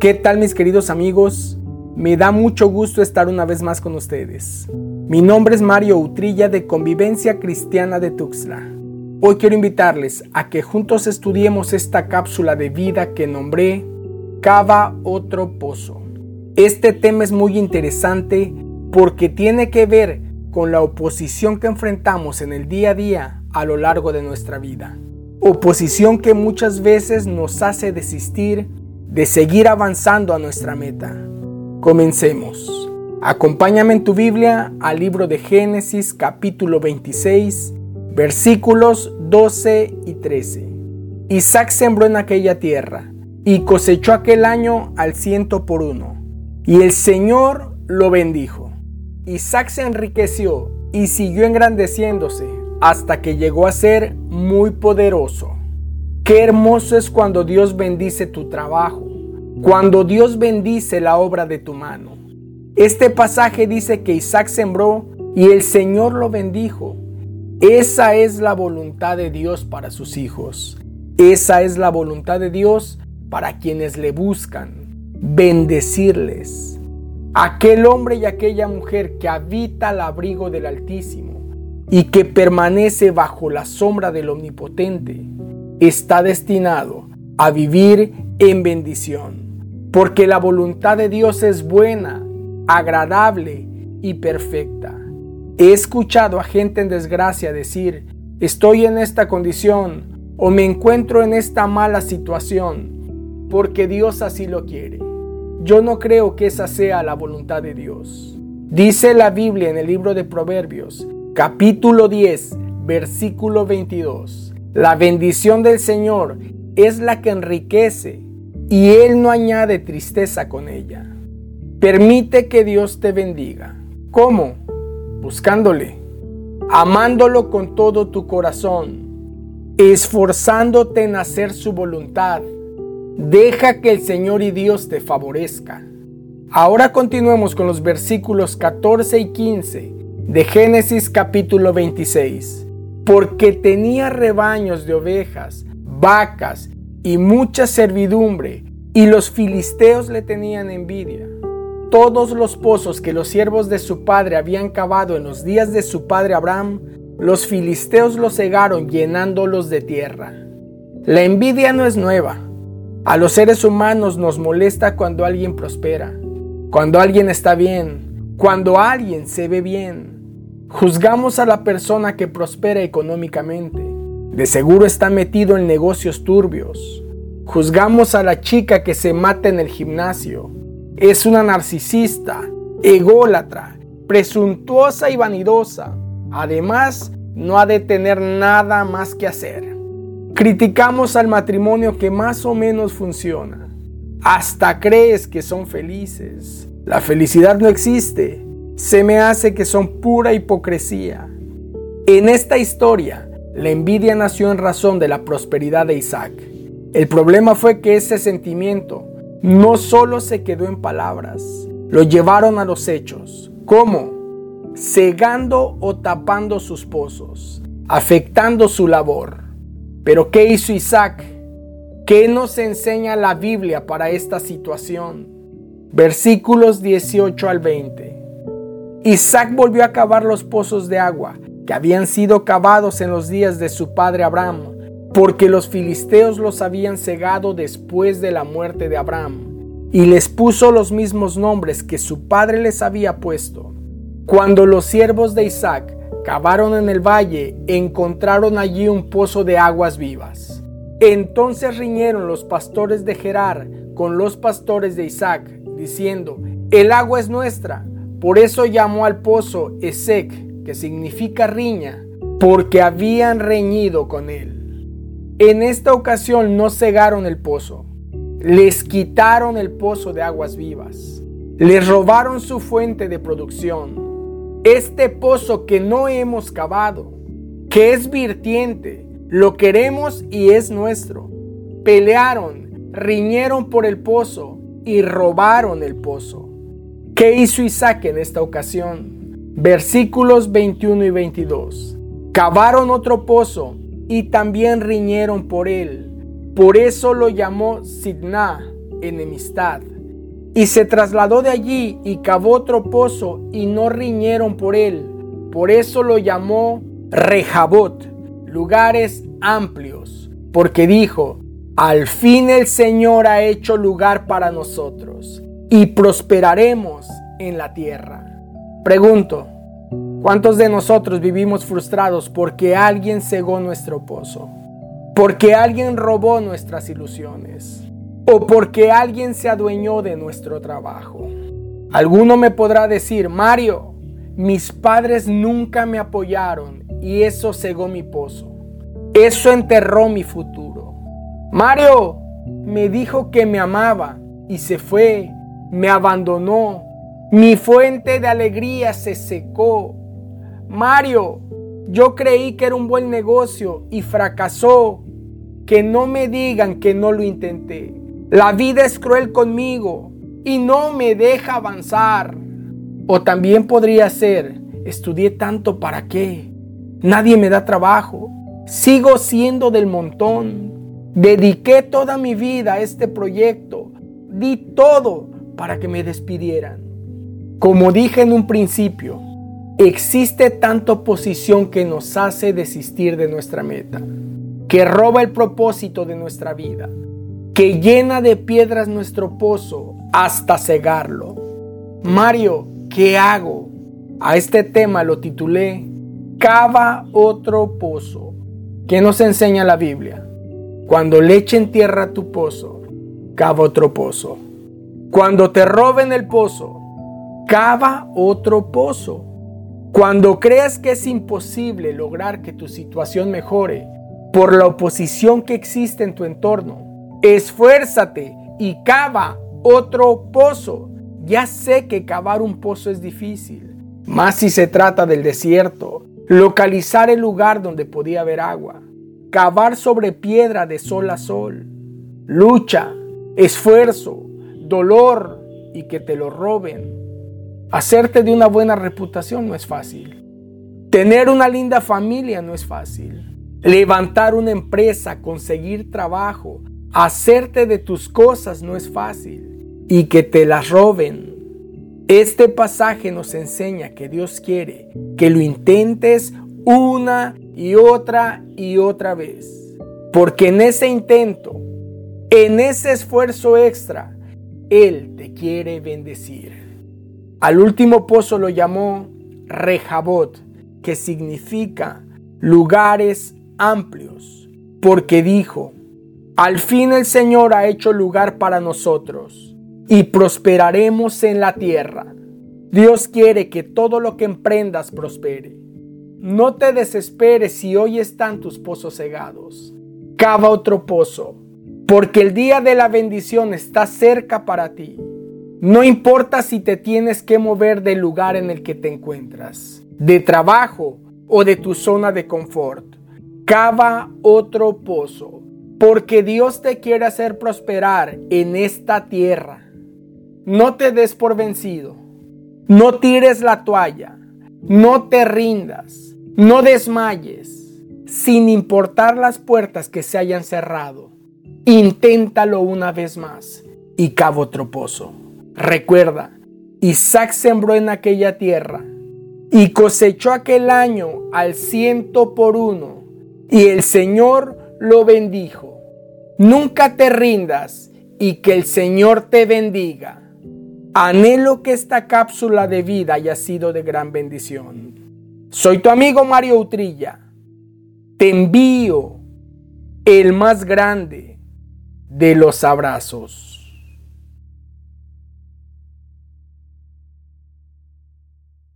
¿Qué tal mis queridos amigos? Me da mucho gusto estar una vez más con ustedes. Mi nombre es Mario Utrilla de Convivencia Cristiana de Tuxtla. Hoy quiero invitarles a que juntos estudiemos esta cápsula de vida que nombré Cava otro pozo. Este tema es muy interesante porque tiene que ver con la oposición que enfrentamos en el día a día a lo largo de nuestra vida. Oposición que muchas veces nos hace desistir de seguir avanzando a nuestra meta. Comencemos. Acompáñame en tu Biblia al libro de Génesis capítulo 26 versículos 12 y 13. Isaac sembró en aquella tierra y cosechó aquel año al ciento por uno. Y el Señor lo bendijo. Isaac se enriqueció y siguió engrandeciéndose hasta que llegó a ser muy poderoso. Qué hermoso es cuando Dios bendice tu trabajo, cuando Dios bendice la obra de tu mano. Este pasaje dice que Isaac sembró y el Señor lo bendijo. Esa es la voluntad de Dios para sus hijos. Esa es la voluntad de Dios para quienes le buscan. Bendecirles. Aquel hombre y aquella mujer que habita al abrigo del Altísimo y que permanece bajo la sombra del Omnipotente está destinado a vivir en bendición, porque la voluntad de Dios es buena, agradable y perfecta. He escuchado a gente en desgracia decir, estoy en esta condición o me encuentro en esta mala situación, porque Dios así lo quiere. Yo no creo que esa sea la voluntad de Dios. Dice la Biblia en el libro de Proverbios, capítulo 10, versículo 22. La bendición del Señor es la que enriquece y Él no añade tristeza con ella. Permite que Dios te bendiga. ¿Cómo? Buscándole, amándolo con todo tu corazón, esforzándote en hacer su voluntad. Deja que el Señor y Dios te favorezca. Ahora continuemos con los versículos 14 y 15 de Génesis capítulo 26 porque tenía rebaños de ovejas, vacas y mucha servidumbre, y los filisteos le tenían envidia. Todos los pozos que los siervos de su padre habían cavado en los días de su padre Abraham, los filisteos los cegaron llenándolos de tierra. La envidia no es nueva. A los seres humanos nos molesta cuando alguien prospera, cuando alguien está bien, cuando alguien se ve bien. Juzgamos a la persona que prospera económicamente. De seguro está metido en negocios turbios. Juzgamos a la chica que se mata en el gimnasio. Es una narcisista, ególatra, presuntuosa y vanidosa. Además, no ha de tener nada más que hacer. Criticamos al matrimonio que más o menos funciona. Hasta crees que son felices. La felicidad no existe se me hace que son pura hipocresía. En esta historia, la envidia nació en razón de la prosperidad de Isaac. El problema fue que ese sentimiento no solo se quedó en palabras, lo llevaron a los hechos. ¿Cómo? Cegando o tapando sus pozos, afectando su labor. Pero ¿qué hizo Isaac? ¿Qué nos enseña la Biblia para esta situación? Versículos 18 al 20. Isaac volvió a cavar los pozos de agua que habían sido cavados en los días de su padre Abraham, porque los filisteos los habían cegado después de la muerte de Abraham, y les puso los mismos nombres que su padre les había puesto. Cuando los siervos de Isaac cavaron en el valle, encontraron allí un pozo de aguas vivas. Entonces riñeron los pastores de Gerar con los pastores de Isaac, diciendo, el agua es nuestra, por eso llamó al pozo Esec, que significa riña, porque habían reñido con él. En esta ocasión no cegaron el pozo, les quitaron el pozo de aguas vivas, les robaron su fuente de producción. Este pozo que no hemos cavado, que es virtiente, lo queremos y es nuestro. Pelearon, riñeron por el pozo y robaron el pozo. ¿Qué hizo Isaac en esta ocasión? Versículos 21 y 22. Cavaron otro pozo y también riñeron por él. Por eso lo llamó Sidna, enemistad. Y se trasladó de allí y cavó otro pozo y no riñeron por él. Por eso lo llamó Rejabot, lugares amplios, porque dijo, al fin el Señor ha hecho lugar para nosotros y prosperaremos en la tierra. Pregunto, ¿cuántos de nosotros vivimos frustrados porque alguien cegó nuestro pozo? Porque alguien robó nuestras ilusiones o porque alguien se adueñó de nuestro trabajo. Alguno me podrá decir, Mario, mis padres nunca me apoyaron y eso cegó mi pozo. Eso enterró mi futuro. Mario me dijo que me amaba y se fue, me abandonó. Mi fuente de alegría se secó. Mario, yo creí que era un buen negocio y fracasó. Que no me digan que no lo intenté. La vida es cruel conmigo y no me deja avanzar. O también podría ser, estudié tanto para qué. Nadie me da trabajo. Sigo siendo del montón. Dediqué toda mi vida a este proyecto. Di todo para que me despidieran. Como dije en un principio, existe tanta oposición que nos hace desistir de nuestra meta, que roba el propósito de nuestra vida que llena de piedras nuestro pozo hasta cegarlo. Mario, ¿qué hago? A este tema lo titulé Cava otro pozo. ¿Qué nos enseña la Biblia? Cuando le echen tierra tu pozo, cava otro pozo. Cuando te roben el pozo, cava otro pozo. Cuando creas que es imposible lograr que tu situación mejore por la oposición que existe en tu entorno, Esfuérzate y cava otro pozo. Ya sé que cavar un pozo es difícil, más si se trata del desierto. Localizar el lugar donde podía haber agua. Cavar sobre piedra de sol a sol. Lucha, esfuerzo, dolor y que te lo roben. Hacerte de una buena reputación no es fácil. Tener una linda familia no es fácil. Levantar una empresa, conseguir trabajo, Hacerte de tus cosas no es fácil y que te las roben. Este pasaje nos enseña que Dios quiere que lo intentes una y otra y otra vez. Porque en ese intento, en ese esfuerzo extra, Él te quiere bendecir. Al último pozo lo llamó Rejabot, que significa lugares amplios, porque dijo, al fin el Señor ha hecho lugar para nosotros y prosperaremos en la tierra. Dios quiere que todo lo que emprendas prospere. No te desesperes si hoy están tus pozos cegados. Cava otro pozo, porque el día de la bendición está cerca para ti. No importa si te tienes que mover del lugar en el que te encuentras, de trabajo o de tu zona de confort. Cava otro pozo porque Dios te quiere hacer prosperar en esta tierra. No te des por vencido. No tires la toalla. No te rindas. No desmayes. Sin importar las puertas que se hayan cerrado. Inténtalo una vez más y cabo otro pozo. Recuerda, Isaac sembró en aquella tierra y cosechó aquel año al ciento por uno y el Señor lo bendijo. Nunca te rindas y que el Señor te bendiga. Anhelo que esta cápsula de vida haya sido de gran bendición. Soy tu amigo Mario Utrilla. Te envío el más grande de los abrazos.